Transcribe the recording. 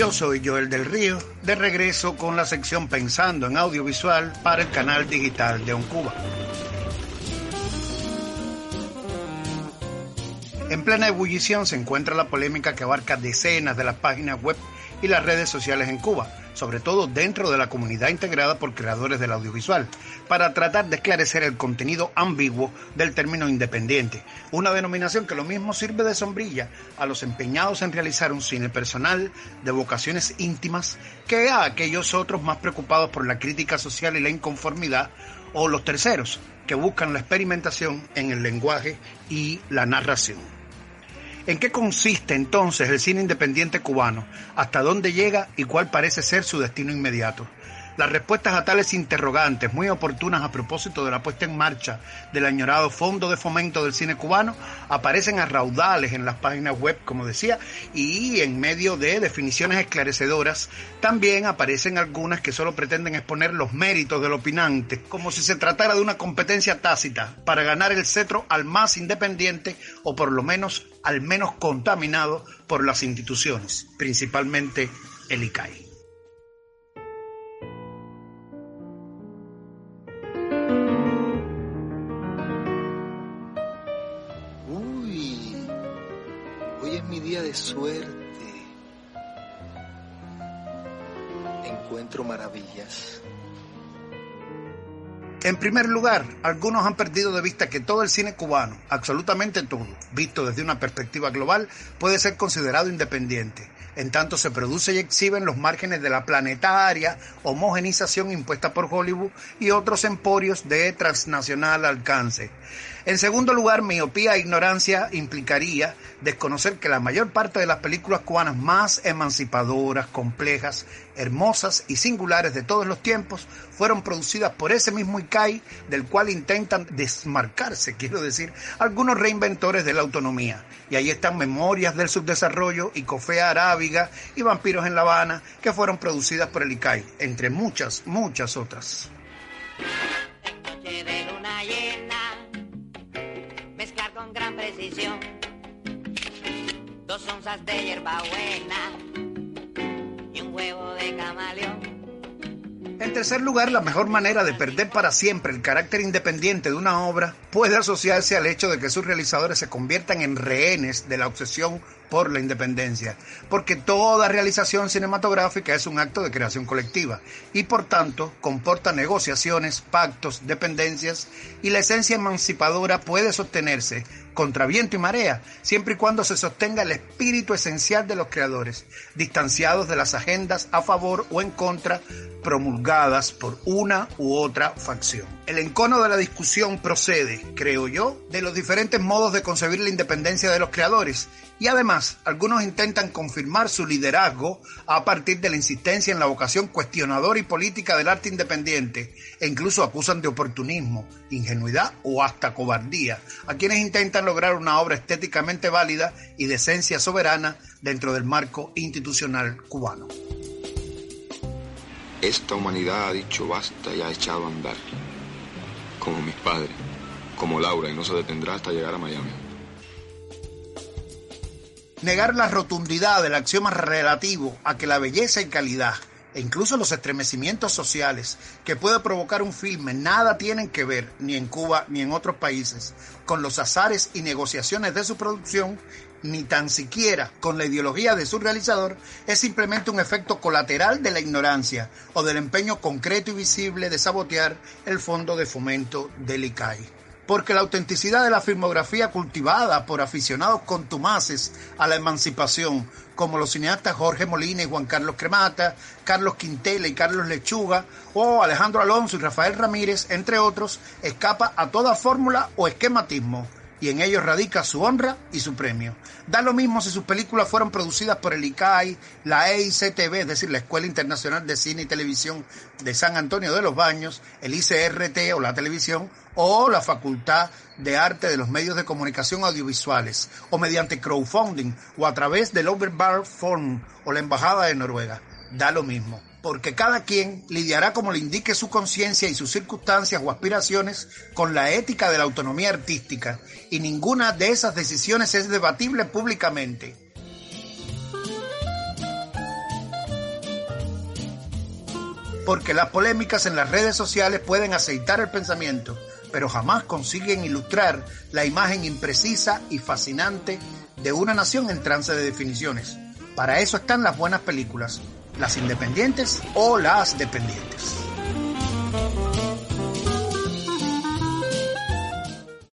Yo soy Joel del Río, de regreso con la sección Pensando en Audiovisual para el canal digital de OnCuba. En plena ebullición se encuentra la polémica que abarca decenas de las páginas web y las redes sociales en Cuba, sobre todo dentro de la comunidad integrada por creadores del audiovisual, para tratar de esclarecer el contenido ambiguo del término independiente, una denominación que lo mismo sirve de sombrilla a los empeñados en realizar un cine personal de vocaciones íntimas que a aquellos otros más preocupados por la crítica social y la inconformidad, o los terceros, que buscan la experimentación en el lenguaje y la narración. ¿En qué consiste entonces el cine independiente cubano? ¿Hasta dónde llega y cuál parece ser su destino inmediato? Las respuestas a tales interrogantes, muy oportunas a propósito de la puesta en marcha del añorado Fondo de Fomento del Cine Cubano, aparecen a raudales en las páginas web, como decía, y en medio de definiciones esclarecedoras, también aparecen algunas que solo pretenden exponer los méritos del opinante, como si se tratara de una competencia tácita para ganar el cetro al más independiente o por lo menos al menos contaminado por las instituciones, principalmente el ICAI. Suerte. Encuentro maravillas. En primer lugar, algunos han perdido de vista que todo el cine cubano, absolutamente todo, visto desde una perspectiva global, puede ser considerado independiente, en tanto se produce y exhibe en los márgenes de la planetaria homogenización impuesta por Hollywood y otros emporios de transnacional alcance. En segundo lugar, miopía e ignorancia implicaría desconocer que la mayor parte de las películas cubanas más emancipadoras, complejas, hermosas y singulares de todos los tiempos fueron producidas por ese mismo ICAI del cual intentan desmarcarse, quiero decir, algunos reinventores de la autonomía. Y ahí están Memorias del Subdesarrollo y Cofea Arábiga y Vampiros en La Habana, que fueron producidas por el ICAI, entre muchas, muchas otras. Dos onzas de hierbabuena tercer lugar, la mejor manera de perder para siempre el carácter independiente de una obra puede asociarse al hecho de que sus realizadores se conviertan en rehenes de la obsesión por la independencia, porque toda realización cinematográfica es un acto de creación colectiva y por tanto comporta negociaciones, pactos, dependencias y la esencia emancipadora puede sostenerse contra viento y marea, siempre y cuando se sostenga el espíritu esencial de los creadores, distanciados de las agendas a favor o en contra promulgadas por una u otra facción. El encono de la discusión procede, creo yo, de los diferentes modos de concebir la independencia de los creadores y además algunos intentan confirmar su liderazgo a partir de la insistencia en la vocación cuestionadora y política del arte independiente e incluso acusan de oportunismo, ingenuidad o hasta cobardía a quienes intentan lograr una obra estéticamente válida y de esencia soberana dentro del marco institucional cubano. Esta humanidad ha dicho basta y ha echado a andar, como mis padres, como Laura, y no se detendrá hasta llegar a Miami. Negar la rotundidad del axioma relativo a que la belleza y calidad e incluso los estremecimientos sociales que puede provocar un filme nada tienen que ver, ni en Cuba ni en otros países, con los azares y negociaciones de su producción, ni tan siquiera con la ideología de su realizador, es simplemente un efecto colateral de la ignorancia o del empeño concreto y visible de sabotear el fondo de fomento del ICAI porque la autenticidad de la filmografía cultivada por aficionados contumaces a la emancipación, como los cineastas Jorge Molina y Juan Carlos Cremata, Carlos Quintela y Carlos Lechuga, o Alejandro Alonso y Rafael Ramírez, entre otros, escapa a toda fórmula o esquematismo y en ello radica su honra y su premio. Da lo mismo si sus películas fueron producidas por el ICAI, la EICTV, es decir, la Escuela Internacional de Cine y Televisión de San Antonio de los Baños, el ICRT o la televisión, o la Facultad de Arte de los Medios de Comunicación Audiovisuales, o mediante crowdfunding, o a través del Overbar Forum o la Embajada de Noruega. Da lo mismo porque cada quien lidiará como le indique su conciencia y sus circunstancias o aspiraciones con la ética de la autonomía artística, y ninguna de esas decisiones es debatible públicamente. porque las polémicas en las redes sociales pueden aceitar el pensamiento, pero jamás consiguen ilustrar la imagen imprecisa y fascinante de una nación en trance de definiciones. Para eso están las buenas películas, las independientes o las dependientes.